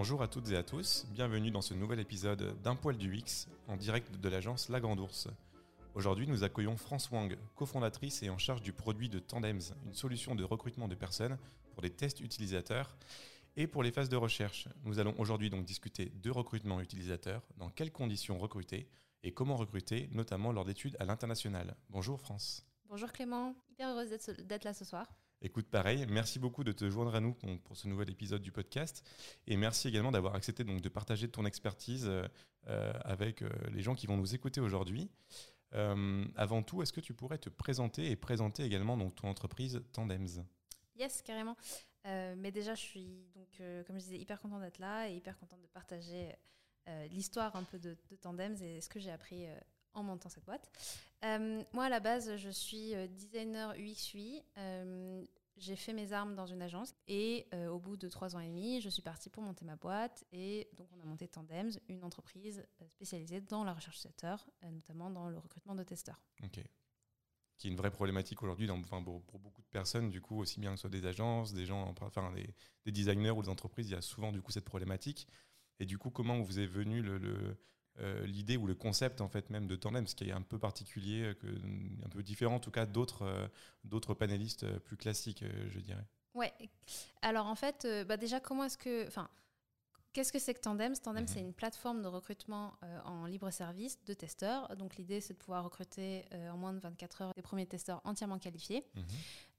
Bonjour à toutes et à tous, bienvenue dans ce nouvel épisode d'Un poil du X en direct de l'agence La Grande Ourse. Aujourd'hui, nous accueillons France Wang, cofondatrice et en charge du produit de Tandems, une solution de recrutement de personnes pour des tests utilisateurs et pour les phases de recherche. Nous allons aujourd'hui donc discuter de recrutement utilisateur, dans quelles conditions recruter et comment recruter, notamment lors d'études à l'international. Bonjour France. Bonjour Clément, hyper heureuse d'être là ce soir. Écoute, pareil, merci beaucoup de te joindre à nous pour ce nouvel épisode du podcast. Et merci également d'avoir accepté donc, de partager ton expertise euh, avec euh, les gens qui vont nous écouter aujourd'hui. Euh, avant tout, est-ce que tu pourrais te présenter et présenter également donc, ton entreprise Tandems? Yes, carrément. mais déjà, je suis, donc, comme je disais, hyper contente d'être là et hyper contente de partager l'histoire un peu de, Tandems et ce que j'ai appris en montant cette boîte. Euh, moi, à la base, je suis euh, designer UX UI. Euh, j'ai fait mes armes dans une agence et au bout de trois ans et demi, je suis partie pour monter ma boîte et donc on a monté Tandems, une entreprise spécialisée dans la recherche utilisateur, notamment dans le recrutement de testeurs. Ok. Qui est une vraie problématique aujourd'hui enfin, pour, beaucoup de personnes, du coup, aussi bien que ce soit des agences, des gens, enfin des, des, designers ou des entreprises, il y a souvent du coup cette problématique. Et du coup, comment vous est venu le euh, l'idée ou le concept en fait même de tandem, ce qui est un peu particulier, euh, que, un peu différent en tout cas d'autres euh, d'autres panélistes plus classiques, je dirais. Ouais. Alors en fait, bah déjà comment est-ce que, enfin, Qu'est-ce que c'est que Tandem? Tandem, c'est mhm. une plateforme de recrutement en libre service de testeurs. Donc l'idée, c'est de pouvoir recruter en moins de 24 heures des premiers testeurs entièrement qualifiés. Mhm.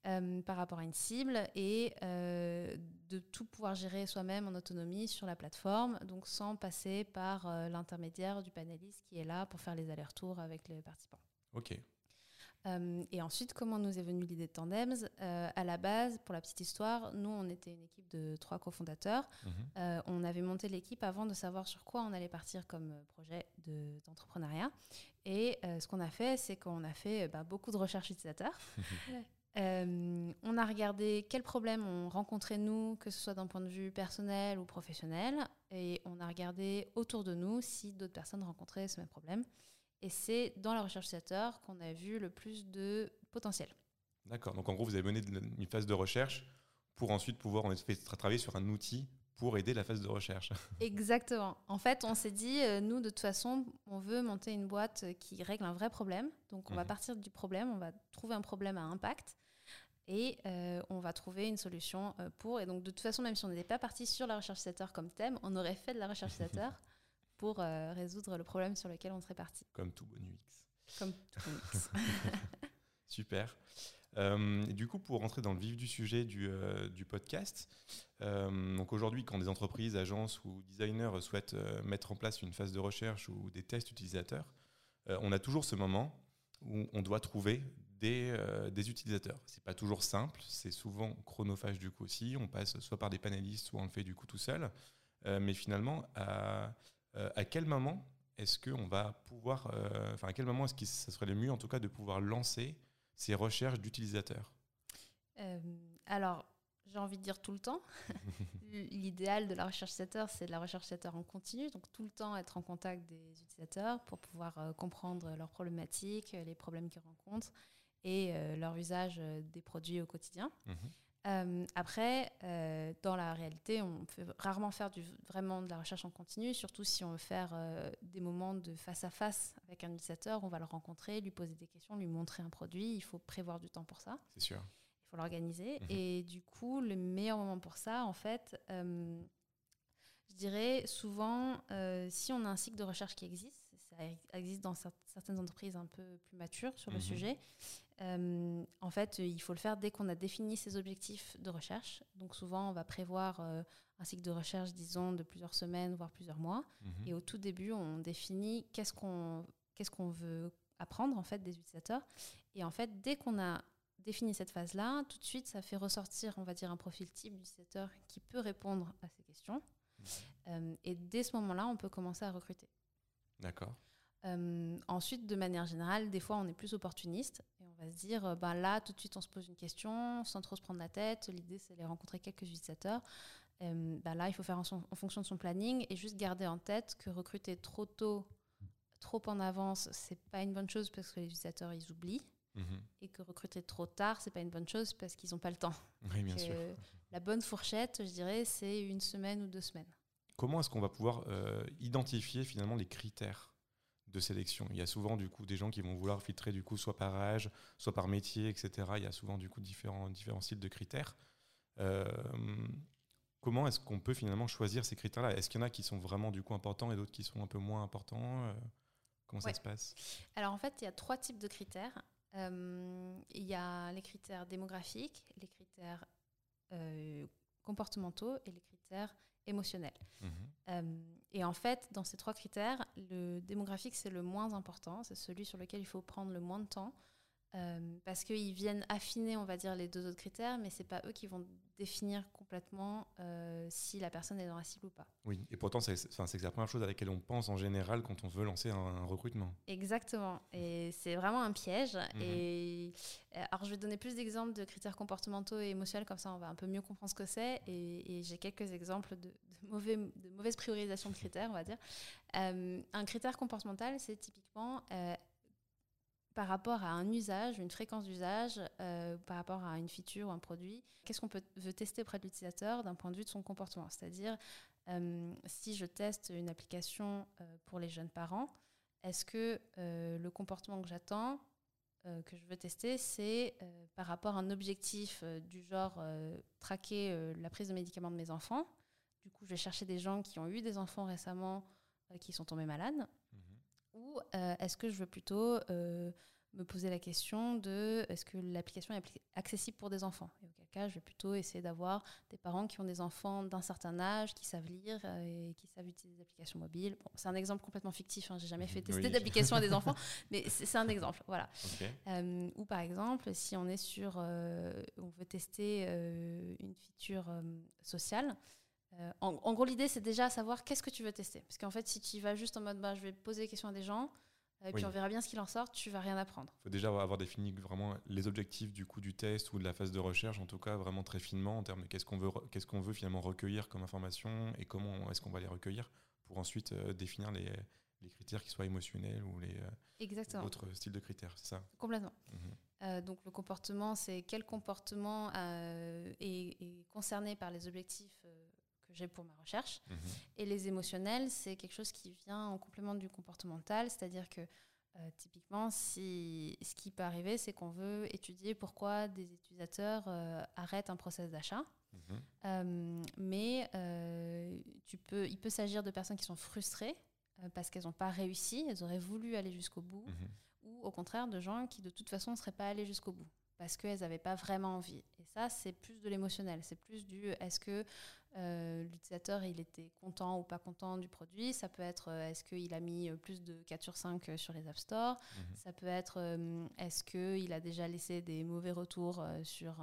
Euh, par rapport à une cible et euh, de tout pouvoir gérer soi-même en autonomie sur la plateforme, donc sans passer par euh, l'intermédiaire du panéliste qui est là pour faire les allers-retours avec les participants. Ok. et ensuite, comment nous est venue l'idée de Tandems? À la base, pour la petite histoire, nous, on était une équipe de trois cofondateurs. Mhm. on avait monté l'équipe avant de savoir sur quoi on allait partir comme projet d'entrepreneuriat. et ce qu'on a fait, c'est qu'on a fait bah, beaucoup de recherches utilisateurs. Euh, on a regardé quels problèmes on rencontrait nous, que ce soit d'un point de vue personnel ou professionnel, et on a regardé autour de nous si d'autres personnes rencontraient ce même problème. Et c'est dans la recherche utilisateur qu'on a vu le plus de potentiel. D'accord. Donc en gros, vous avez mené une phase de recherche pour ensuite pouvoir en travailler sur un outil pour aider la phase de recherche. Exactement. En fait, on s'est dit, euh, nous, de toute façon, on veut monter une boîte qui règle un vrai problème. Donc, on va mhm. partir du problème, on va trouver un problème à impact et euh, on va trouver une solution euh, pour. Et donc, de toute façon, même si on n'était pas parti sur la recherche utilisateur comme thème, on aurait fait de la recherche utilisateur pour résoudre le problème sur lequel on serait parti. Comme tout bon UX. Comme tout bon UX. Super. Euh, du coup, pour rentrer dans le vif du sujet du, euh, podcast, euh, donc aujourd'hui, quand des entreprises, agences ou designers souhaitent mettre en place une phase de recherche ou des tests utilisateurs, on a toujours ce moment où on doit trouver des, des utilisateurs. C'est pas toujours simple, c'est souvent chronophage du coup aussi. On passe soit par des panélistes, soit on le fait du coup tout seul. mais finalement, à, à quel moment est-ce qu'on va pouvoir, enfin à quel moment est-ce que ça serait le mieux en tout cas de pouvoir lancer ces recherches d'utilisateurs? Euh, Alors, j'ai envie de dire tout le temps. L'idéal de la recherche utilisateur, c'est de la recherche utilisateur en continu, donc tout le temps être en contact des utilisateurs pour pouvoir euh, comprendre leurs problématiques, les problèmes qu'ils rencontrent et euh, leur usage des produits au quotidien. Mhm. Euh, après, euh, dans la réalité, on peut rarement faire du, vraiment de la recherche en continu, surtout si on veut faire euh, des moments de face à face avec un utilisateur. On va le rencontrer, lui poser des questions, lui montrer un produit. Il faut prévoir du temps pour ça. C'est sûr. Il faut l'organiser. Mhm. Et du coup, le meilleur moment pour ça, en fait, je dirais souvent, euh, si on a un cycle de recherche qui existe, existe dans certaines entreprises un peu plus matures sur le mhm. sujet, euh, en fait, il faut le faire dès qu'on a défini ses objectifs de recherche. Donc souvent, on va prévoir euh, un cycle de recherche, disons, de plusieurs semaines, voire plusieurs mois. Mhm. Et au tout début, on définit qu'est-ce qu'on qu'est-ce qu'on veut apprendre en fait des utilisateurs. Et en fait, dès qu'on a défini cette phase-là, tout de suite, ça fait ressortir, on va dire, un profil type d'utilisateur qui peut répondre à ces questions. Euh, et dès ce moment-là, on peut commencer à recruter. D'accord. Euh, ensuite, de manière générale, des fois, on est plus opportuniste et on va se dire, ben là, tout de suite, on se pose une question sans trop se prendre la tête. L'idée, c'est de rencontrer quelques utilisateurs. ben là, il faut faire en, fonction de son planning et juste garder en tête que recruter trop tôt, trop en avance, c'est pas une bonne chose parce que les utilisateurs, ils oublient. Mhm. Et que recruter trop tard, c'est pas une bonne chose parce qu'ils n'ont pas le temps. Oui, bien sûr. la bonne fourchette, je dirais, c'est une semaine ou deux semaines. comment est-ce qu'on va pouvoir identifier finalement les critères de sélection Il y a souvent du coup des gens qui vont vouloir filtrer du coup soit par âge, soit par métier, etc. Il y a souvent du coup différents, différents styles de critères. comment est-ce qu'on peut finalement choisir ces critères-là? Est-ce qu'il y en a qui sont vraiment du coup importants et d'autres qui sont un peu moins importants? Comment ça se passe? Alors en fait, il y a trois types de critères. Euh, il y a les critères démographiques, les critères euh, comportementaux et les critères émotionnels. Mhm. Euh, et en fait, dans ces trois critères, le démographique, c'est le moins important, c'est celui sur lequel il faut prendre le moins de temps. Parce qu'ils viennent affiner, on va dire, les deux autres critères, mais ce n'est pas eux qui vont définir complètement euh, si la personne est dans la cible ou pas. Oui, et pourtant, c'est la première chose à laquelle on pense en général quand on veut lancer un, recrutement. Exactement, et c'est vraiment un piège. Mhm. Et euh, alors, je vais donner plus d'exemples de critères comportementaux et émotionnels, comme ça on va un peu mieux comprendre ce que c'est. Et, j'ai quelques exemples de, mauvais, de mauvaise priorisation de critères, on va dire. Euh, un critère comportemental, c'est typiquement par rapport à un usage, une fréquence d'usage, euh, par rapport à une feature ou un produit, qu'est-ce qu'on peut veut tester auprès de l'utilisateur d'un point de vue de son comportement? C'est-à-dire, euh, si je teste une application euh, pour les jeunes parents, est-ce que le comportement que j'attends, que je veux tester, c'est par rapport à un objectif du genre traquer la prise de médicaments de mes enfants? Du coup, je vais chercher des gens qui ont eu des enfants récemment qui sont tombés malades ou euh, est-ce que je veux plutôt euh, me poser la question de est-ce que l'application est accessible pour des enfants? Et auquel cas, je vais plutôt essayer d'avoir des parents qui ont des enfants d'un certain âge, qui savent lire euh, et qui savent utiliser des applications mobiles. Bon, c'est un exemple complètement fictif, hein, j'ai jamais fait tester d'application à des enfants, mais c'est un exemple. Voilà. ou par exemple, si on est sur, on veut tester une feature sociale, euh, en, gros, l'idée, c'est déjà savoir qu'est-ce que tu veux tester. Parce qu'en fait, si tu vas juste en mode bah, je vais poser des questions à des gens, et euh, puis on verra bien ce qu'il en sort, tu vas rien apprendre. Il faut déjà avoir défini vraiment les objectifs du coup du test ou de la phase de recherche, en tout cas vraiment très finement en termes de qu'est-ce qu'on veut, qu'est-ce qu'on veut finalement recueillir comme information et comment est-ce qu'on va les recueillir pour ensuite euh, définir les, les, critères qui soient émotionnels ou les autres styles de critères, c'est ça? Complètement. Mhm. donc le comportement, c'est quel comportement est, est, concerné par les objectifs j'ai pour ma recherche. Mhm. Et les émotionnels, c'est quelque chose qui vient en complément du comportemental, c'est-à-dire que euh, typiquement, si, ce qui peut arriver, c'est qu'on veut étudier pourquoi des utilisateurs euh, arrêtent un process d'achat. Mhm. Euh, mais tu peux, il peut s'agir de personnes qui sont frustrées parce qu'elles n'ont pas réussi, elles auraient voulu aller jusqu'au bout, mhm. ou au contraire de gens qui de toute façon ne seraient pas allés jusqu'au bout parce qu'elles n'avaient pas vraiment envie. Et ça, c'est plus de l'émotionnel. C'est plus du est-ce que euh, l'utilisateur il était content ou pas content du produit? Ça peut être euh, est-ce qu'il a mis euh, plus de 4 sur 5 sur les App Store? Mhm. Ça peut être est-ce qu'il a déjà laissé des mauvais retours sur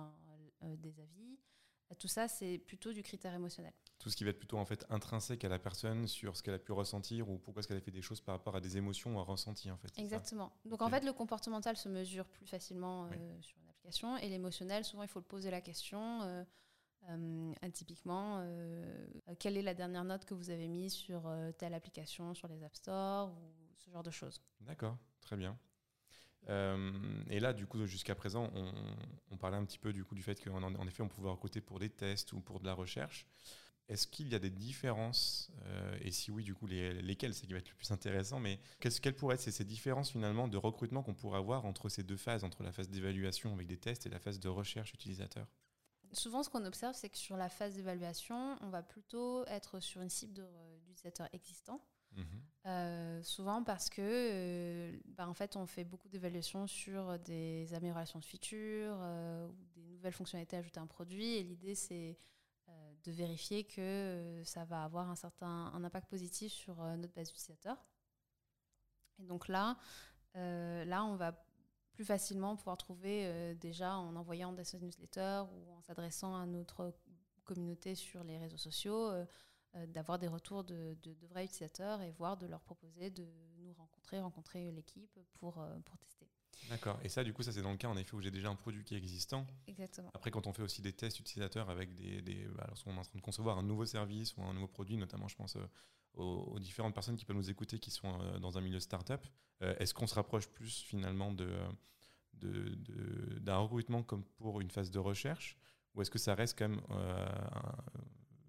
des avis? Tout ça, c'est plutôt du critère émotionnel. Tout ce qui va être plutôt en fait intrinsèque à la personne sur ce qu'elle a pu ressentir ou pourquoi est-ce qu'elle a fait des choses par rapport à des émotions ou à ressenti en fait. Exactement. Donc en fait, le comportemental se mesure plus facilement sur et l'émotionnel, souvent il faut le poser la question. Euh, typiquement, euh, quelle est la dernière note que vous avez mise sur euh, telle application, sur les App Store ou ce genre de choses. D'accord, très bien. et là, du coup, jusqu'à présent, on, parlait un petit peu du coup du fait qu'en en effet, on pouvait recruter pour des tests ou pour de la recherche. Est-ce qu'il y a des différences Et si oui, du coup, lesquelles? C'est qui va être le plus intéressant. Mais quelles pourraient être ces, différences finalement de recrutement qu'on pourrait avoir entre ces deux phases, entre la phase d'évaluation avec des tests et la phase de recherche utilisateur? Souvent, ce qu'on observe, c'est que sur la phase d'évaluation, on va plutôt être sur une cible d'utilisateurs existants. Mhm. Euh, souvent parce que, euh, bah, en fait, on fait beaucoup d'évaluations sur des améliorations de features euh, ou des nouvelles fonctionnalités ajoutées à un produit. Et l'idée, c'est de vérifier que ça va avoir un certain un impact positif sur notre base d'utilisateurs. Et donc là, là, on va plus facilement pouvoir trouver euh, déjà en envoyant des newsletters ou en s'adressant à notre communauté sur les réseaux sociaux, euh, euh, d'avoir des retours de, de, vrais utilisateurs et voir de leur proposer de nous rencontrer, rencontrer l'équipe pour, pour tester. D'accord. Et ça, du coup, ça c'est dans le cas en effet où j'ai déjà un produit qui est existant. Exactement. Après, quand on fait aussi des tests utilisateurs avec des, des bah, lorsqu'on est en train de concevoir un nouveau service ou un nouveau produit, notamment, je pense aux, aux, différentes personnes qui peuvent nous écouter qui sont dans un milieu startup, est-ce qu'on se rapproche plus finalement de d'un recrutement comme pour une phase de recherche? Ou est-ce que ça reste quand même euh,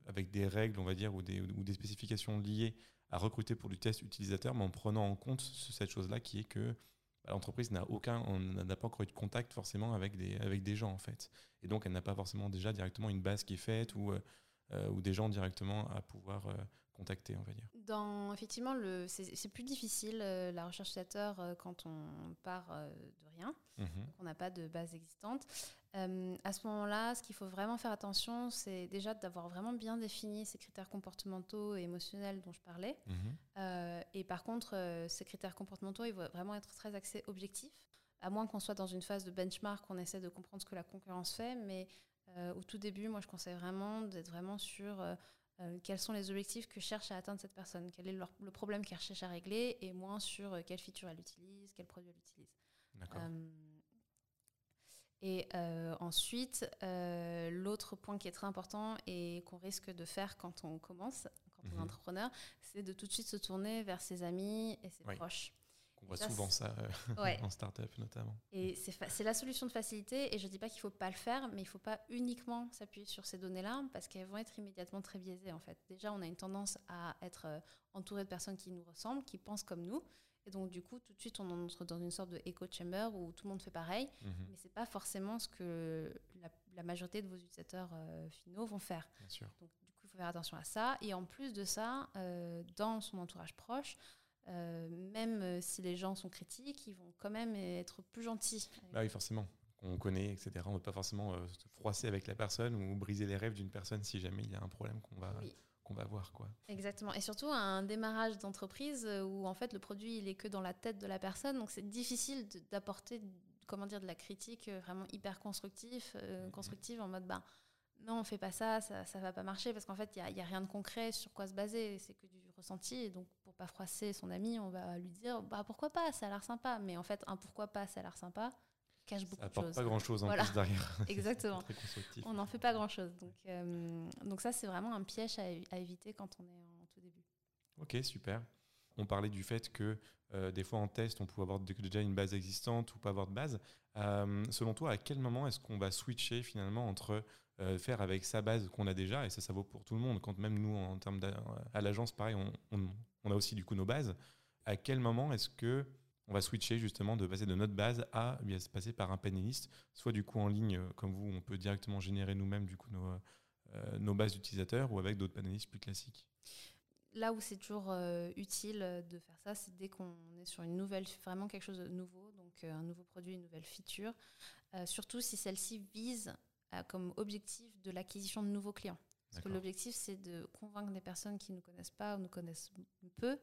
avec des règles, on va dire, ou des, ou des spécifications liées à recruter pour du test utilisateur, mais en prenant en compte cette chose-là qui est que l'entreprise n'a aucun, n'a pas encore eu de contact forcément avec des, gens en fait. Et donc elle n'a pas forcément déjà directement une base qui est faite ou, euh, ou des gens directement à pouvoir contacter, on va dire. Dans, effectivement, c'est plus difficile euh, la recherche utilisateur euh, quand on part euh, de rien, mhm. on n'a pas de base existante. à ce moment-là, ce qu'il faut vraiment faire attention, c'est déjà d'avoir vraiment bien défini ces critères comportementaux et émotionnels dont je parlais. Mhm. et par contre, ces critères comportementaux, ils vont vraiment être très axés objectifs, à moins qu'on soit dans une phase de benchmark, qu'on essaie de comprendre ce que la concurrence fait, mais au tout début, moi, je conseille vraiment d'être vraiment sur euh, quels sont les objectifs que cherche à atteindre cette personne, quel est le problème qu'elle cherche à régler, et moins sur euh, quelle feature elle utilise, quel produit elle utilise. Euh, et ensuite, l'autre point qui est très important et qu'on risque de faire quand on commence, quand on est mhm. entrepreneur, c'est de tout de suite se tourner vers ses amis et ses proches. On voit souvent ça euh, en start-up notamment. Et c'est la solution de facilité. Et je ne dis pas qu'il ne faut pas le faire, mais il ne faut pas uniquement s'appuyer sur ces données-là parce qu'elles vont être immédiatement très biaisées en fait. Déjà, on a une tendance à être euh, entouré de personnes qui nous ressemblent, qui pensent comme nous. Et donc, du coup, tout de suite, on entre dans une sorte de echo chamber où tout le monde fait pareil. Mhm. Mais ce n'est pas forcément ce que la, majorité de vos utilisateurs euh, finaux vont faire. Bien sûr. Donc, du coup, il faut faire attention à ça. Et en plus de ça, dans son entourage proche, euh, même euh, si les gens sont critiques, ils vont quand même être plus gentils. Bah oui, forcément. On connaît, etc. On ne peut pas forcément euh, se froisser avec la personne ou briser les rêves d'une personne si jamais il y a un problème qu'on va, qu'on va voir. Quoi. Exactement. Et surtout un démarrage d'entreprise où en fait le produit il est que dans la tête de la personne. Donc c'est difficile d'apporter comment dire, de la critique vraiment hyper constructive, mm-hmm. constructive en mode bah, non, on fait pas ça, ça, ça va pas marcher parce qu'en fait, il n'y a, a, rien de concret sur quoi se baser, c'est que du ressenti. Et donc, pas froisser son ami, on va lui dire bah pourquoi pas, ça a l'air sympa. Mais en fait, un pourquoi pas, ça a l'air sympa, cache beaucoup de choses. pas grand chose en plus derrière. Exactement. on n'en fait pas grand chose. Donc, euh, donc ça, c'est vraiment un piège à, à, éviter quand on est en tout début. Ok, super. On parlait du fait que euh, des fois en test, on pouvait avoir déjà une base existante ou pas avoir de base. Euh, selon toi, à quel moment est-ce qu'on va switcher finalement entre faire avec sa base qu'on a déjà, et ça, ça vaut pour tout le monde. Quand même nous, en termes à l'agence, pareil, on, a aussi du coup nos bases. À quel moment est-ce que on va switcher justement de passer de notre base à eh bien, se passer par un panéliste, soit du coup en ligne euh, comme vous, on peut directement générer nous-mêmes du coup nos, euh, nos bases d'utilisateurs, ou avec d'autres panélistes plus classiques? Là où c'est toujours utile de faire ça, c'est dès qu'on est sur une nouvelle, vraiment quelque chose de nouveau, donc un nouveau produit, une nouvelle feature, surtout si celle-ci vise comme objectif de l'acquisition de nouveaux clients. Parce que l'objectif, c'est de convaincre des personnes qui ne nous connaissent pas ou nous connaissent peu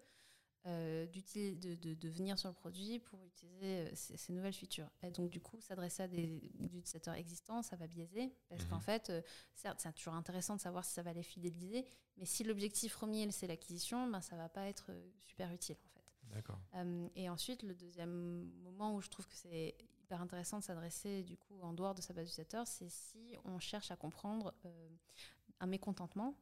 euh, de, de, de, venir sur le produit pour utiliser euh, ces, nouvelles features. Et donc, du coup, s'adresser à des utilisateurs existants, ça va biaiser. Parce qu'en mhm. fait, euh, certes, c'est toujours intéressant de savoir si ça va les fidéliser, mais si l'objectif premier, c'est l'acquisition, ben, ça ne va pas être super utile, en fait. D'accord. et ensuite, le deuxième moment où je trouve que c'est hyper intéressant de s'adresser du coup en dehors de sa base d'utilisateurs, c'est si on cherche à comprendre euh, un mécontentement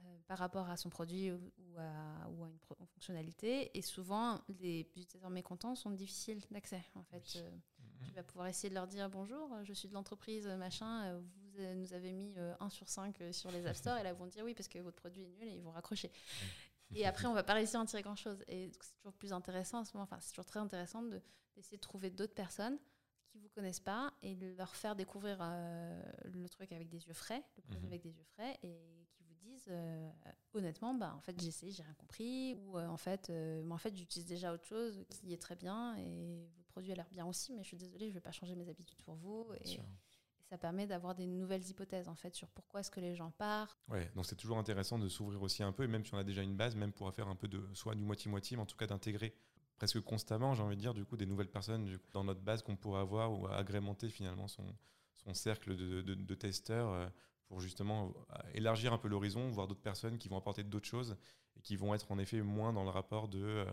euh, par rapport à son produit ou à, ou à une, fonctionnalité. Et souvent, les utilisateurs mécontents sont difficiles d'accès. En fait, euh, mm-hmm. tu vas pouvoir essayer de leur dire bonjour, je suis de l'entreprise machin, vous nous avez mis 1 sur 5 sur les App Store, et là, ils vont dire oui parce que votre produit est nul et ils vont raccrocher. Et après, on va pas réussir à en tirer grand-chose. Et c'est toujours plus intéressant à ce moment, enfin, c'est toujours très intéressant de d'essayer de trouver d'autres personnes qui vous connaissent pas et leur faire découvrir euh, le truc avec des yeux frais, le produit mhm. avec des yeux frais, et qui vous disent euh, honnêtement, bah en fait j'ai essayé, j'ai rien compris, ou euh, en fait, en fait j'utilise déjà autre chose qui est très bien et votre produit a l'air bien aussi, mais je suis désolée, je vais pas changer mes habitudes pour vous. Et, ça permet d'avoir des nouvelles hypothèses en fait sur pourquoi est-ce que les gens partent. Ouais, donc c'est toujours intéressant de s'ouvrir aussi un peu, et même si on a déjà une base, même pour faire un peu de soit du moitié-moitié, mais en tout cas d'intégrer presque constamment, j'ai envie de dire, du coup, des nouvelles personnes dans notre base qu'on pourrait avoir ou agrémenter finalement son, son cercle de, de, testeurs euh, pour justement euh, élargir un peu l'horizon, voir d'autres personnes qui vont apporter d'autres choses et qui vont être en effet moins dans le rapport de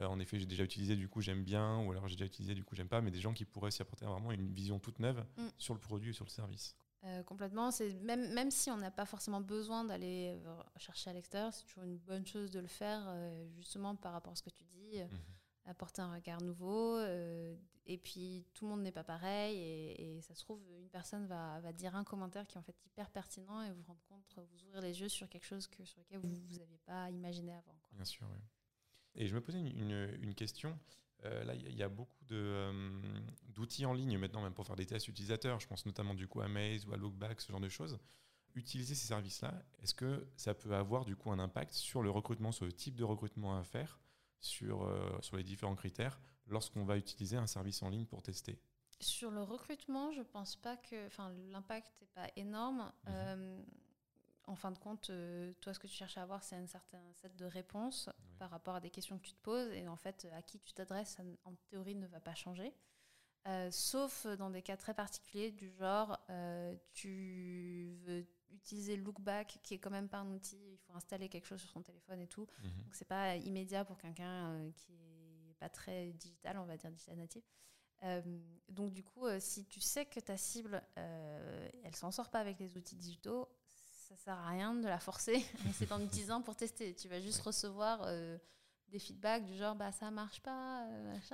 euh, en effet j'ai déjà utilisé du coup j'aime bien ou alors j'ai déjà utilisé du coup j'aime pas, mais des gens qui pourraient s'y apporter vraiment une vision toute neuve mm. sur le produit et sur le service. Complètement. C'est même, même si on n'a pas forcément besoin d'aller chercher à l'extérieur, c'est toujours une bonne chose de le faire, justement par rapport à ce que tu dis. Mm-hmm apporter un regard nouveau euh, et puis tout le monde n'est pas pareil et, ça se trouve, une personne va, va, dire un commentaire qui est en fait hyper pertinent et vous rendre compte, vous ouvrir les yeux sur quelque chose que, sur lequel vous n'aviez pas imaginé avant. Bien sûr, oui. Et je me posais une, une, question. Euh, là, il y, a beaucoup euh, d'outils en ligne maintenant, même pour faire des tests utilisateurs. Je pense notamment du coup à Maze ou à Lookback, ce genre de choses. Utiliser ces services-là, est-ce que ça peut avoir du coup un impact sur le recrutement, sur le type de recrutement à faire, sur, euh, sur les différents critères lorsqu'on va utiliser un service en ligne pour tester? Sur le recrutement, je pense pas que. Enfin, l'impact n'est pas énorme. Mhm. Euh, en fin de compte, euh, toi, ce que tu cherches à avoir, c'est un certain set de réponses par rapport à des questions que tu te poses. Et en fait, à qui tu t'adresses, en théorie, ne va pas changer. Euh, sauf dans des cas très particuliers du genre, tu veux utiliser Lookback, qui est quand même pas un outil, il faut installer quelque chose sur son téléphone et tout. Mhm. Donc c'est pas immédiat pour quelqu'un qui est pas très digital, on va dire digital native. Euh, donc du coup, euh, si tu sais que ta cible, euh, elle s'en sort pas avec les outils digitaux, ça sert à rien de la forcer. c'est en utilisant pour tester. Tu vas juste recevoir euh, des feedbacks du genre bah ça marche pas.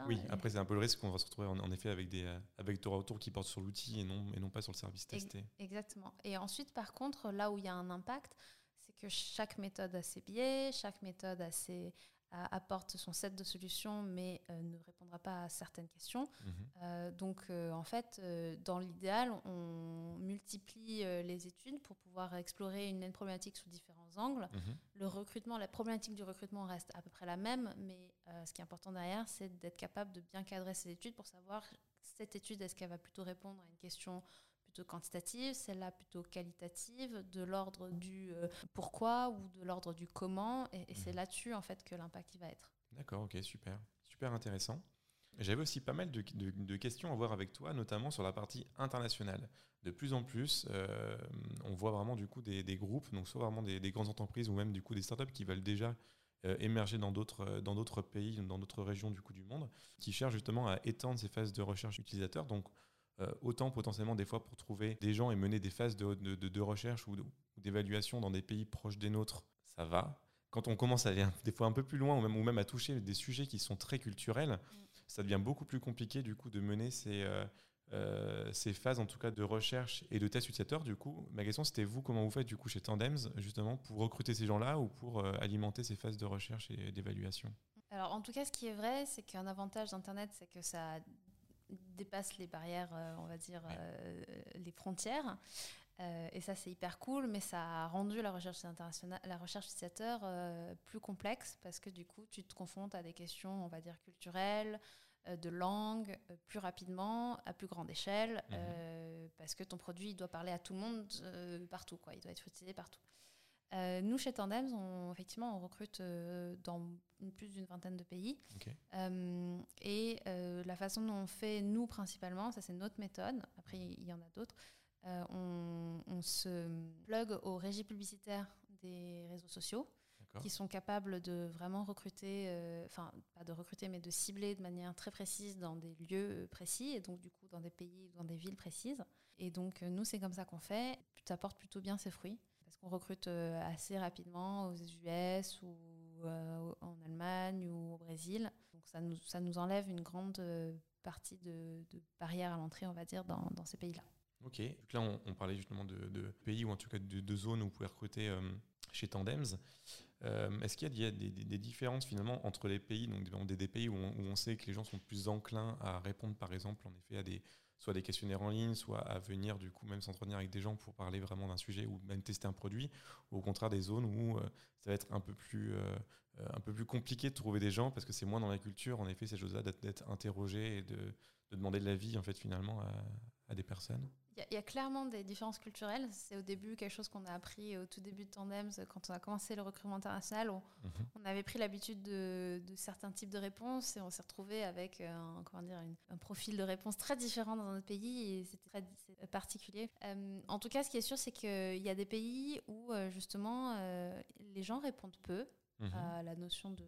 oui, après c'est un peu le risque qu'on va se retrouver en, effet avec des avec des retours qui portent sur l'outil et non et non pas sur le service testé. Exactement. Et ensuite, par contre, là où il y a un impact, c'est que chaque méthode a ses biais, chaque méthode a ses, apporte son set de solutions, mais euh, ne répondra pas à certaines questions. Mhm. Euh, donc, euh, en fait, dans l'idéal, on multiplie les études pour pouvoir explorer une même problématique sous différents angles. Mhm. Le recrutement, la problématique du recrutement reste à peu près la même, mais ce qui est important derrière, c'est d'être capable de bien cadrer ces études pour savoir cette étude, est-ce qu'elle va plutôt répondre à une question plutôt quantitative, celle-là plutôt qualitative, de l'ordre du euh, pourquoi ou de l'ordre du comment. Et, c'est mhm. là-dessus, en fait, que l'impact va être. D'accord, ok, super. Super intéressant. J'avais aussi pas mal de, questions à voir avec toi, notamment sur la partie internationale. De plus en plus, euh, on voit vraiment du coup des, groupes, donc soit vraiment des, grandes entreprises ou même du coup des startups qui veulent déjà euh, émerger dans d'autres dans d'autres pays, dans d'autres régions du coup du monde, qui cherchent justement à étendre ces phases de recherche utilisateurs. Donc euh, autant potentiellement des fois pour trouver des gens et mener des phases de, de, recherche ou d'évaluation dans des pays proches des nôtres, ça va. Quand on commence à aller des fois un peu plus loin ou même, ou même à toucher des sujets qui sont très culturels, mm. ça devient beaucoup plus compliqué du coup de mener ces, euh, euh, ces phases en tout cas de recherche et de test utilisateur. Du coup, ma question c'était vous, comment vous faites du coup chez Tandems justement pour recruter ces gens-là ou pour alimenter ces phases de recherche et d'évaluation? Alors en tout cas, ce qui est vrai, c'est qu'un avantage d'Internet, c'est que ça dépasse les barrières, euh, on va dire, euh, les frontières. Euh, et ça, c'est hyper cool, mais ça a rendu la recherche internationale, la recherche utilisateur plus complexe parce que du coup, tu te confrontes à des questions, on va dire, culturelles, de langue, plus rapidement, à plus grande échelle, mhm. parce que ton produit il doit parler à tout le monde partout, quoi. Il doit être utilisé partout. Euh, nous, chez Tandems, on, effectivement, on recrute euh, dans plus d'une vingtaine de pays. Euh, et la façon dont on fait, nous, principalement, ça c'est notre méthode, après il y en a d'autres, on, on, se plug aux régies publicitaires des réseaux sociaux qui sont capables de vraiment recruter, enfin pas de recruter, mais de cibler de manière très précise dans des lieux précis, et donc du coup dans des pays, dans des villes précises. Et donc nous, c'est comme ça qu'on fait. Ça porte plutôt bien ses fruits parce qu'on recrute euh, assez rapidement aux US ou euh, en Allemagne ou au Brésil. Donc ça nous, ça nous enlève une grande euh, partie de, de barrières à l'entrée, on va dire, dans, ces pays-là. Ok, donc là on, parlait justement de, pays ou en tout cas de, zones où vous pouvez recruter chez Tandems. Est-ce qu'il y a des, différences finalement entre les pays, donc des, des pays où on, où on, sait que les gens sont plus enclins à répondre par exemple en effet à des, soit des questionnaires en ligne, soit à venir du coup même s'entretenir avec des gens pour parler vraiment d'un sujet ou même tester un produit, ou au contraire des zones où euh, ça va être un peu plus euh, euh, un peu plus compliqué de trouver des gens parce que c'est moins dans la culture en effet ces choses-là d'être interrogé et de, de, demander de l'avis en fait finalement à des personnes. Il y, a clairement des différences culturelles. C'est au début quelque chose qu'on a appris au tout début de Tandems, quand on a commencé le recrutement international. On, mhm. avait pris l'habitude de, certains types de réponses et on s'est retrouvé avec un, comment dire, un profil de réponse très différent dans notre pays et c'était très particulier. Euh, en tout cas, ce qui est sûr, c'est qu'il y a des pays où euh, justement euh, les gens répondent peu mhm. à la notion de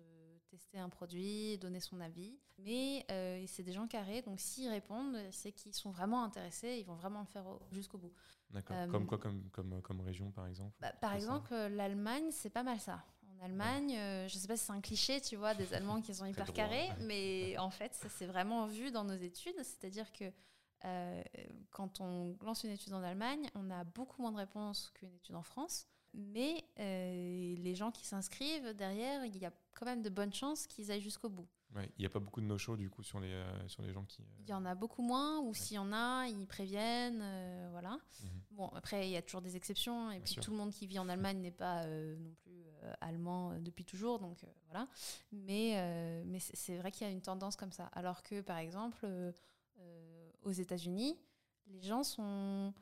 tester un produit, donner son avis. Mais euh, c'est des gens carrés, donc s'ils répondent, c'est qu'ils sont vraiment intéressés, ils vont vraiment le faire jusqu'au bout. D'accord. comme euh, quoi, comme, comme, comme région, par exemple bah, Par exemple, l'Allemagne, c'est pas mal ça. En Allemagne, euh, je ne sais pas si c'est un cliché, tu vois, des Allemands qui sont hyper carrés, ouais. mais en fait, ça s'est vraiment vu dans nos études. C'est-à-dire que euh, quand on lance une étude en Allemagne, on a beaucoup moins de réponses qu'une étude en France. Mais euh, les gens qui s'inscrivent, derrière, il y a quand même de bonnes chances qu'ils aillent jusqu'au bout. Ouais, Il n'y a pas beaucoup de no-show du coup sur les, euh, sur les gens qui. euh, Il y en a beaucoup moins, ou s'il y en a, ils préviennent, voilà. Mhm. Bon, après, il y a toujours des exceptions, et Bien puis sûr. tout le monde qui vit en Allemagne n'est pas non plus allemand depuis toujours, donc voilà. Mais, mais c'est vrai qu'il y a une tendance comme ça. Alors que, par exemple, aux États-Unis, les gens sont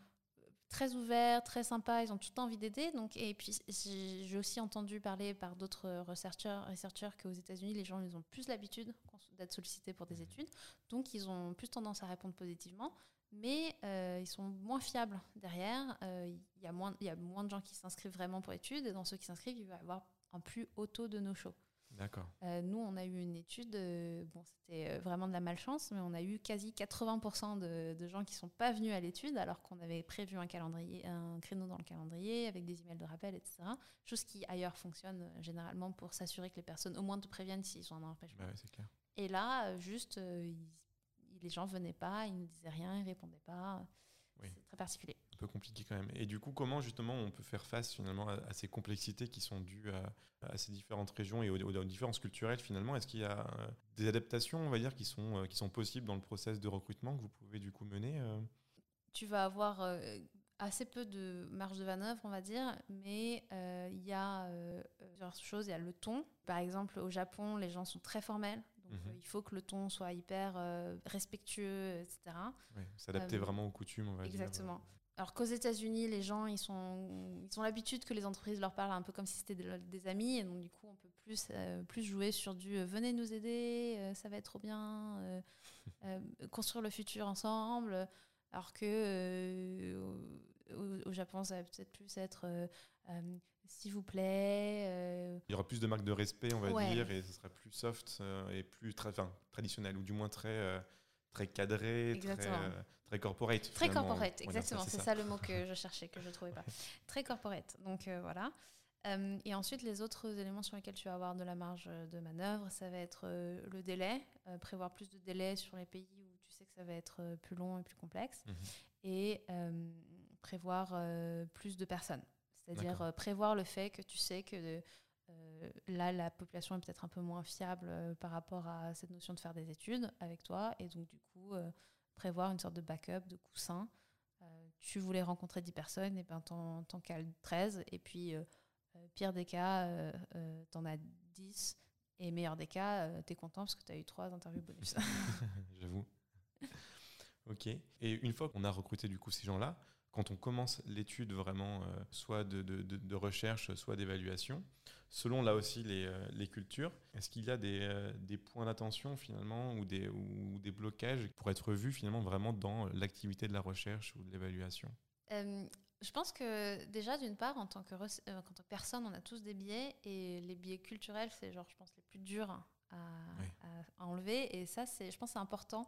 très ouverts, très sympas, ils ont tout le temps envie d'aider. Donc, et puis, j'ai aussi entendu parler par d'autres researchers, researchers qu'aux États-Unis, les gens ils ont plus l'habitude d'être sollicités pour des études. Donc, ils ont plus tendance à répondre positivement. Mais euh, ils sont moins fiables derrière. Euh, Il y, a moins- il y a moins de gens qui s'inscrivent vraiment pour études. Et dans ceux qui s'inscrivent, il va y avoir un plus haut taux de no-show. D'accord. Euh, nous, on a eu une étude, euh, bon, c'était euh, vraiment de la malchance, mais on a eu quasi 80% de, de gens qui sont pas venus à l'étude alors qu'on avait prévu un calendrier, un créneau dans le calendrier avec des emails de rappel, etc. Chose qui ailleurs fonctionne généralement pour s'assurer que les personnes au moins te préviennent s'ils ont un empêchement. Bah ouais, c'est clair. Et là, juste, ils- les gens venaient pas, ils ne disaient rien, ils répondaient pas. Oui. C'est très particulier. Peu compliqué quand même. Et du coup, comment justement on peut faire face finalement à, à ces complexités qui sont dues à, à ces différentes régions et aux, aux- différences culturelles finalement? Est-ce qu'il y a euh, des adaptations, on va dire, qui sont, euh, qui sont possibles dans le process de recrutement que vous pouvez du coup mener euh? Tu vas avoir euh, assez peu de marge de manœuvre, on va dire, mais euh, il y a euh, plusieurs choses. Il y a le ton. Par exemple, au Japon, les gens sont très formels. Donc, Mhm. euh, il faut que le ton soit hyper euh, respectueux, etc. Ouais, S'adapter Euh, vraiment aux coutumes, on va dire. Exactement. Alors qu'aux États-Unis, les gens, ils, sont, ils ont l'habitude que les entreprises leur parlent un peu comme si c'était de- des amis. Et donc, du coup, on peut plus, euh, plus jouer sur du euh, venez nous aider, euh, ça va être trop bien, construire le futur ensemble. Alors que au, au Japon, ça va peut-être plus être s'il vous plaît. Il y aura plus de marques de respect, on va Ouais. dire, et ce sera plus soft et plus tra- traditionnel, ou du moins très, très, cadré, très, euh, très corporate. Très corporate, exactement. C'est ça. le mot que je cherchais, que je ne trouvais pas. Très corporate. Donc euh, voilà. Euh, et ensuite, les autres éléments sur lesquels tu vas avoir de la marge de manœuvre, ça va être euh, le délai, euh, prévoir plus de délai sur les pays où tu sais que ça va être euh, plus long et plus complexe, Mhm. et euh, prévoir euh, plus de personnes. C'est-à-dire euh, prévoir le fait que tu sais que euh, là, la population est peut-être un peu moins fiable euh, par rapport à cette notion de faire des études avec toi, et donc du coup, euh, prévoir une sorte de backup, de coussin. Euh, tu voulais rencontrer 10 personnes, et ben t'en t'en cales 13, et puis euh, euh, pire des cas, euh, euh, t'en as 10, et meilleur des cas, euh, t'es content parce que t'as eu 3 interviews bonus. J'avoue. Ok. Et une fois qu'on a recruté du coup ces gens-là, quand on commence l'étude vraiment, euh, soit de, de- de- de recherche, soit d'évaluation, selon là aussi les, euh, les cultures, est-ce qu'il y a des, euh, des points d'attention finalement ou des, ou des blocages pour être vus finalement vraiment dans l'activité de la recherche ou de l'évaluation? Je pense que déjà, d'une part, en tant, que rec- en tant que personne, on a tous des biais et les biais culturels, c'est genre, je pense, les plus durs à, enlever. Et ça, c'est, je pense, c'est important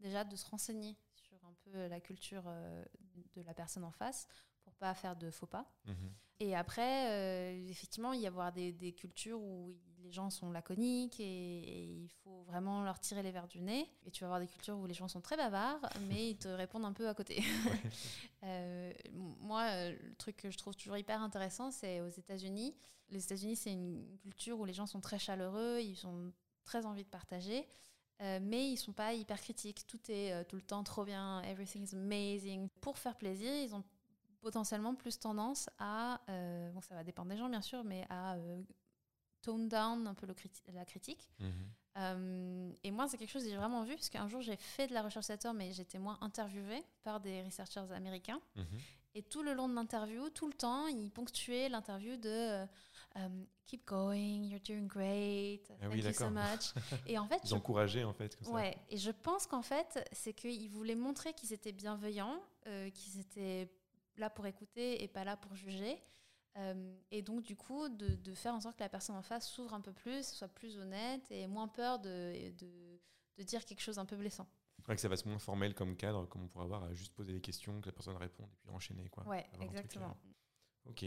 déjà de se renseigner peu la culture euh, de la personne en face pour pas faire de faux pas. Et après, euh, effectivement, il y avoir des, des cultures où les gens sont laconiques et, et il faut vraiment leur tirer les verres du nez. Et tu vas avoir des cultures où les gens sont très bavards, mais ils te répondent un peu à côté. Euh, moi, le truc que je trouve toujours hyper intéressant, c'est aux États-Unis. Les États-Unis, c'est une culture où les gens sont très chaleureux, ils ont très envie de partager. Euh, mais ils sont pas hyper critiques. Tout est euh, tout le temps trop bien, everything is amazing. Pour faire plaisir, ils ont potentiellement plus tendance à, euh, bon ça va dépendre des gens bien sûr, mais à tone down un peu le criti- la critique. Euh, et moi, c'est quelque chose que j'ai vraiment vu, parce qu'un jour, j'ai fait de la recherche satire, mais j'étais moins interviewée par des researchers américains. Et tout le long de l'interview, tout le temps, ils ponctuaient l'interview de um, Keep going, you're doing great, Ah thank oui, you so much. Et en fait, Ils je encourageaient en fait comme ça. Ouais, et je pense qu'en fait, c'est qu'ils voulaient montrer qu'ils étaient bienveillants, euh, qu'ils étaient là pour écouter et pas là pour juger. Euh, et donc, du coup, de, de faire en sorte que la personne en face s'ouvre un peu plus, soit plus honnête et moins peur de, de, de dire quelque chose un peu blessant. Vrai que ça va être moins formel comme cadre, comme on pourrait avoir à juste poser des questions, que la personne réponde et puis enchaîner. Quoi. Ouais, exactement. Ok.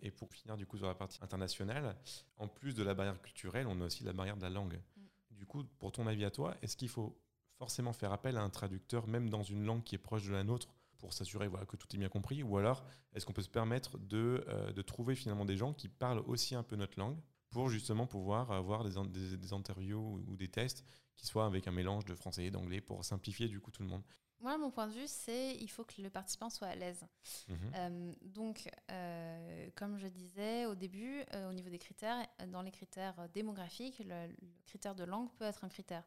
Et pour finir du coup sur la partie internationale, en plus de la barrière culturelle, on a aussi la barrière de la langue. Mm. Du coup, pour ton avis à toi, est-ce qu'il faut forcément faire appel à un traducteur, même dans une langue qui est proche de la nôtre, pour s'assurer voilà, que tout est bien compris? Ou alors, est-ce qu'on peut se permettre de, euh, de, trouver finalement des gens qui parlent aussi un peu notre langue pour justement pouvoir avoir des, des, interviews ou des tests qui soient avec un mélange de français et d'anglais pour simplifier du coup tout le monde? Moi, mon point de vue, c'est il faut que le participant soit à l'aise. Mhm. Euh, donc, euh, comme je disais au début, au niveau des critères, dans les critères démographiques, le, critère de langue peut être un critère.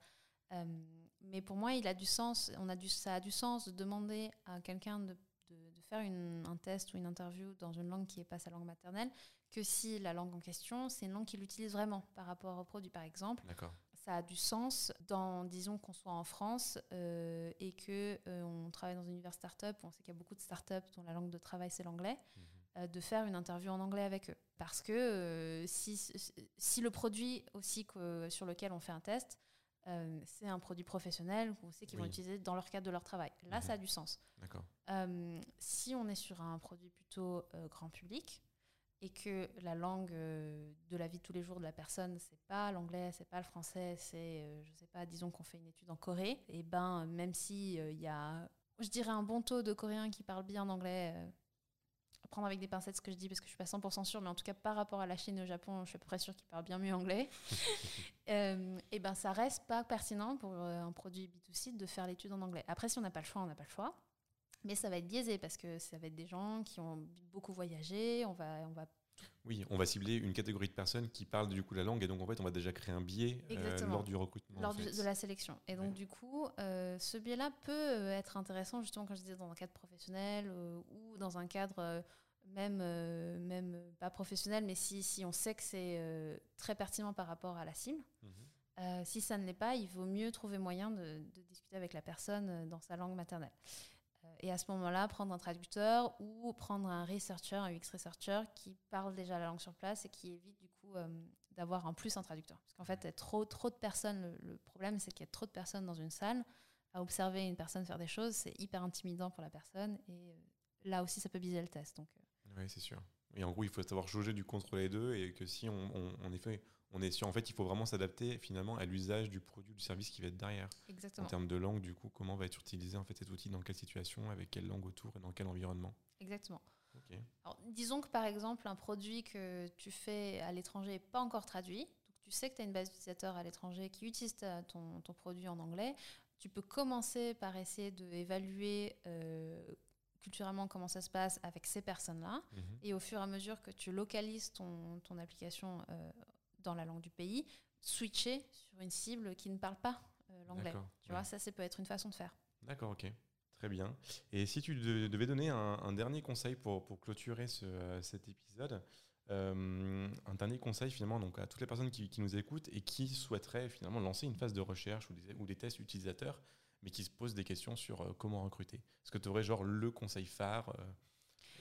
mais pour moi, il a du sens. On a du, ça a du sens de demander à quelqu'un de faire un test ou une interview dans une langue qui n'est pas sa langue maternelle que si la langue en question, c'est une langue qu'il utilise vraiment par rapport au produit, par exemple. Ça a du sens dans, disons qu'on soit en France euh, et que euh, on travaille dans un univers startup, on sait qu'il y a beaucoup de startups dont la langue de travail c'est l'anglais, mhm. euh, de faire une interview en anglais avec eux. Parce que si, si le produit aussi que, sur lequel on fait un test, c'est un produit professionnel qu'on sait qu'ils vont utiliser dans leur cadre de leur travail. Là, mhm. ça a du sens. Si on est sur un produit plutôt grand public et que la langue de la vie de tous les jours de la personne, c'est pas l'anglais, c'est pas le français, c'est, je sais pas, disons qu'on fait une étude en Corée, et ben même si il y a, je dirais un bon taux de Coréens qui parlent bien anglais prendre avec des pincettes ce que je dis parce que je suis pas 100% sûre, mais en tout cas par rapport à la Chine et au Japon, je suis à peu près sûre qu'ils parlent bien mieux anglais. euh, et ben ça reste pas pertinent pour euh, un produit B2C de faire l'étude en anglais. Après, si on n'a pas le choix, on n'a pas le choix. Mais ça va être biaisé parce que ça va être des gens qui ont beaucoup voyagé, on va, on va oui, on va cibler une catégorie de personnes qui parlent du coup la langue et donc en fait on va déjà créer un biais euh, lors du recrutement. Lors de la sélection. Et donc du coup, euh, ce biais-là peut euh, être intéressant justement quand je disais dans un cadre professionnel ou dans un cadre même, même pas professionnel, mais si, si on sait que c'est très pertinent par rapport à la cible. Mhm. si ça ne l'est pas, il vaut mieux trouver moyen de, de discuter avec la personne dans sa langue maternelle et à ce moment-là, prendre un traducteur ou prendre un researcher, un UX researcher qui parle déjà la langue sur place et qui évite du coup euh, d'avoir en plus un traducteur. Parce qu'en fait, trop, trop de personnes, le, problème c'est qu'il y a trop de personnes dans une salle. À observer une personne faire des choses, c'est hyper intimidant pour la personne et euh, là aussi ça peut biaiser le test. Donc, euh. Oui, c'est sûr. Et en gros, il faut savoir jauger du contre les deux et que si on, on, on effet, on est sûr, en fait, il faut vraiment s'adapter finalement à l'usage du produit, du service qui va être derrière. Exactement. En termes de langue, du coup, comment va être utilisé en fait cet outil, dans quelle situation, avec quelle langue autour et dans quel environnement? Exactement. Alors, disons que par exemple, un produit que tu fais à l'étranger n'est pas encore traduit. Donc, tu sais que tu as une base d'utilisateurs à l'étranger qui utilise ton, ton, produit en anglais. Tu peux commencer par essayer d'évaluer euh, culturellement comment ça se passe avec ces personnes-là. Mhm. Et au fur et à mesure que tu localises ton, ton application euh, dans la langue du pays, switcher sur une cible qui ne parle pas euh, l'anglais. Tu vois, ça, ça peut être une façon de faire. D'accord, ok. Très bien. Et si tu devais donner un, dernier conseil pour, pour clôturer ce, euh, cet épisode, euh, un dernier conseil finalement donc, à toutes les personnes qui, qui, nous écoutent et qui souhaiteraient finalement lancer une phase de recherche ou des, ou des tests utilisateurs, mais qui se posent des questions sur comment recruter. Est-ce que tu aurais genre le conseil phare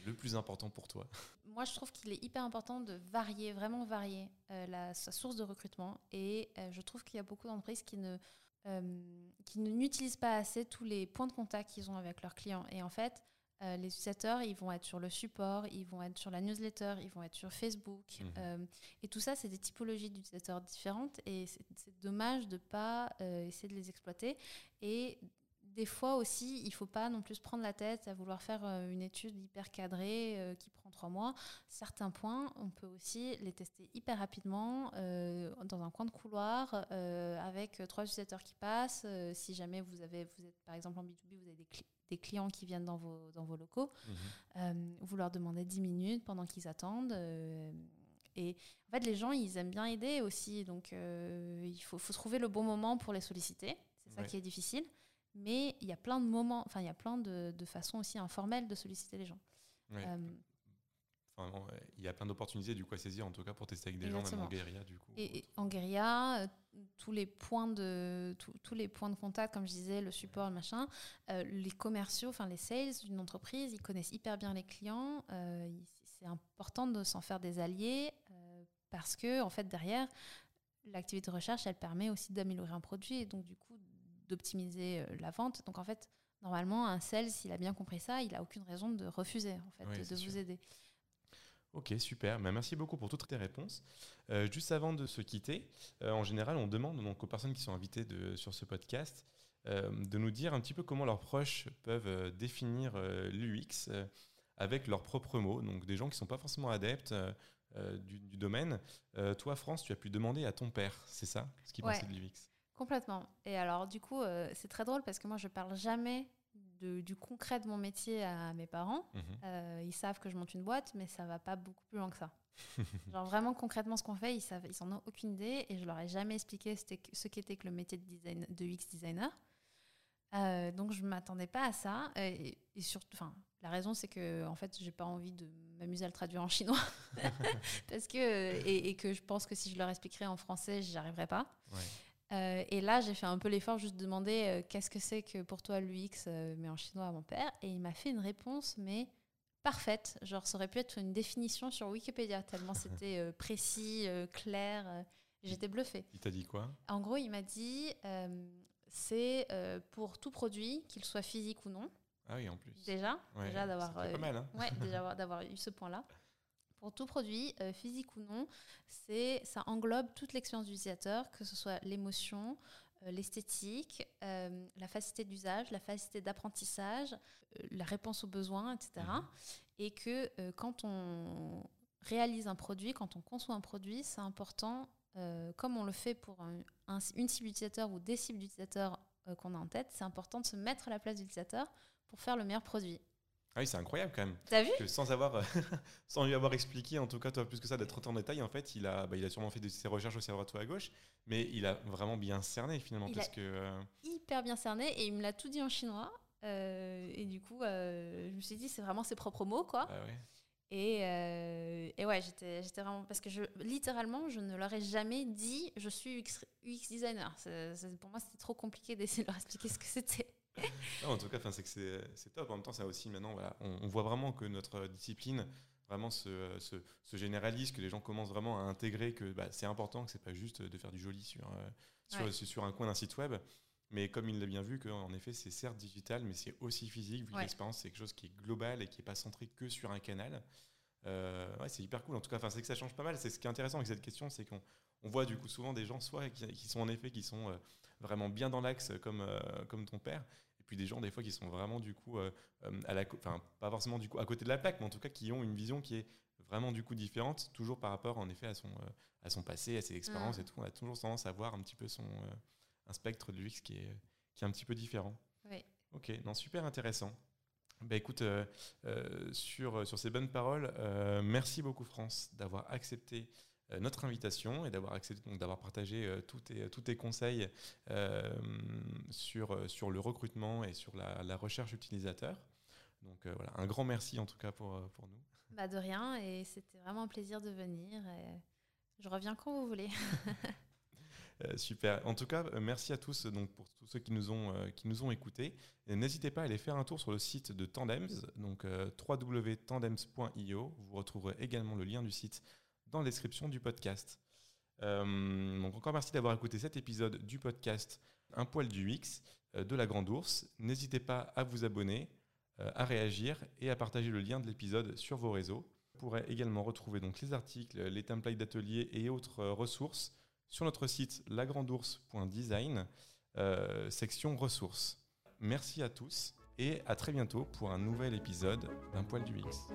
le plus important pour toi? Moi, je trouve qu'il est hyper important de varier, vraiment varier euh, la, sa source de recrutement. Et euh, je trouve qu'il y a beaucoup d'entreprises qui ne euh, qui n'utilisent pas assez tous les points de contact qu'ils ont avec leurs clients. Et en fait, les utilisateurs, ils vont être sur le support, ils vont être sur la newsletter, ils vont être sur Facebook. Mhm. et tout ça, c'est des typologies d'utilisateurs différentes. Et c'est dommage de ne pas essayer de les exploiter. Et des fois aussi, il ne faut pas non plus prendre la tête à vouloir faire euh, une étude hyper cadrée euh, qui prend trois mois. Certains points, on peut aussi les tester hyper rapidement euh, dans un coin de couloir avec trois utilisateurs qui passent. si jamais vous, avez, vous êtes par exemple en B2B, vous avez des, clients qui viennent dans vos, dans vos locaux, mhm. vous leur demandez 10 minutes pendant qu'ils attendent. Et en fait, les gens, ils aiment bien aider aussi. Donc, il faut, faut, trouver le bon moment pour les solliciter. C'est ça qui est difficile. Mais il y a plein de moments, enfin, il y a plein de, de, façons aussi informelles de solliciter les gens. Euh, il y a plein d'opportunités du coup à saisir en tout cas pour tester avec des gens même en guérilla du coup. Et, en guérilla, euh, tous les points de tous les points de contact comme je disais, le support, le machin, euh, les commerciaux, enfin les sales d'une entreprise, ils connaissent hyper bien les clients. c'est important de s'en faire des alliés parce que en fait derrière l'activité de recherche, elle permet aussi d'améliorer un produit et donc du coup d'optimiser euh, la vente. Donc en fait, normalement, un sales, s'il a bien compris ça, il a aucune raison de refuser en fait, de, vous aider. Ok, super. Ben, merci beaucoup pour toutes tes réponses. Euh, juste avant de se quitter, euh, en général, on demande donc aux personnes qui sont invitées de, sur ce podcast euh, de nous dire un petit peu comment leurs proches peuvent définir l'UX avec leurs propres mots. Donc des gens qui ne sont pas forcément adeptes du, du, domaine. toi, France, tu as pu demander à ton père, c'est ça, ce qu'il pensait de l'UX Complètement. Et alors, du coup, c'est très drôle parce que moi, je parle jamais du concret de mon métier à mes parents. Mhm. Euh, ils savent que je monte une boîte, mais ça va pas beaucoup plus loin que ça. Genre vraiment concrètement ce qu'on fait, ils savent, ils en ont aucune idée et je leur ai jamais expliqué ce qu'était que le métier de, design, de UX designer. Euh, donc je m'attendais pas à ça et, surtout, enfin la raison c'est que en fait j'ai pas envie de m'amuser à le traduire en chinois parce que et, que je pense que si je leur expliquerais en français j'y arriverais pas. Ouais. Euh, et là, j'ai fait un peu l'effort juste de demander euh, qu'est-ce que c'est que pour toi l'UX, euh, mais en chinois à mon père. Et il m'a fait une réponse, mais parfaite. Genre, ça aurait pu être une définition sur Wikipédia, tellement c'était précis, clair. J'étais bluffée. Il t'a dit quoi? En gros, il m'a dit c'est pour tout produit, qu'il soit physique ou non. Ah oui, en plus. Déjà, déjà d'avoir hein ouais, déjà d'avoir eu ce point-là pour tout produit, euh, physique ou non, c'est ça englobe toute l'expérience d'utilisateur, que ce soit l'émotion, euh, l'esthétique, euh, la facilité d'usage, la facilité d'apprentissage, la réponse aux besoins, etc. Mhm. Et que quand on réalise un produit, quand on conçoit un produit, c'est important, comme on le fait pour une cible d'utilisateur ou des cibles d'utilisateurs qu'on a en tête, c'est important de se mettre à la place de l'utilisateur pour faire le meilleur produit. Ah oui, c'est incroyable quand même. T'as vu que sans avoir, sans lui avoir expliqué, en tout cas, toi, plus que ça, d'être en détail, en fait, il a, bah, il a sûrement fait de ses recherches aussi à droite ou à gauche, mais il a vraiment bien cerné finalement. Il parce a que, euh, hyper bien cerné et il me l'a tout dit en chinois. Euh, et du coup, euh, je me suis dit, c'est vraiment ses propres mots, quoi. Ah ouais. Et, et, ouais, j'étais, vraiment. Parce que je, littéralement, je ne leur ai jamais dit je suis UX, designer. pour moi, c'était trop compliqué d'essayer de leur expliquer ce que c'était en tout cas, c'est que c'est top. En même temps, ça aussi, maintenant, on, voit vraiment que notre discipline vraiment se, se, généralise, que les gens commencent vraiment à intégrer que bah, c'est important, que c'est pas juste de faire du joli sur, euh, sur, sur un coin d'un site web. Mais comme il l'a bien vu, qu'en effet, c'est certes digital, mais c'est aussi physique, vu que l'expérience, c'est quelque chose qui est global et qui n'est pas centré que sur un canal. Euh, ouais, c'est hyper cool. En tout cas, c'est que ça change pas mal. C'est ce qui est intéressant avec cette question, c'est qu'on on voit du coup souvent des gens, soit qui, sont en effet, qui sont euh, vraiment bien dans l'axe, comme, comme ton père, puis des gens des fois qui sont vraiment du coup euh, euh, à la, enfin pas forcément du coup à côté de la plaque, mais en tout cas qui ont une vision qui est vraiment du coup différente, toujours par rapport en effet à son euh, à son passé, à ses expériences mm. et tout. On a toujours tendance à voir un petit peu son un spectre de l'UX qui est qui est un petit peu différent. Oui. Ok, non super intéressant. Bah écoute, sur, sur ces bonnes paroles, merci beaucoup France d'avoir accepté notre invitation et d'avoir donc d'avoir partagé euh, tous, tes, tous tes conseils euh, sur, sur le recrutement et sur la, recherche utilisateur. Donc voilà, un grand merci en tout cas pour, pour nous. Bah de rien, et c'était vraiment un plaisir de venir. Je reviens quand vous voulez. super. En tout cas, merci à tous donc, pour tous ceux qui nous ont, qui nous ont écoutés. N'hésitez pas à aller faire un tour sur le site de Tandems, donc www.tandems.io. Vous retrouverez également le lien du site dans la description du podcast. Euh, donc encore merci d'avoir écouté cet épisode du podcast Un poil du X euh, de la Grande Ourse. N'hésitez pas à vous abonner, euh, à réagir et à partager le lien de l'épisode sur vos réseaux. Vous pourrez également retrouver donc les articles, les templates d'ateliers et autres ressources sur notre site lagrandours.design, section ressources. Merci à tous et à très bientôt pour un nouvel épisode d'un poil du X.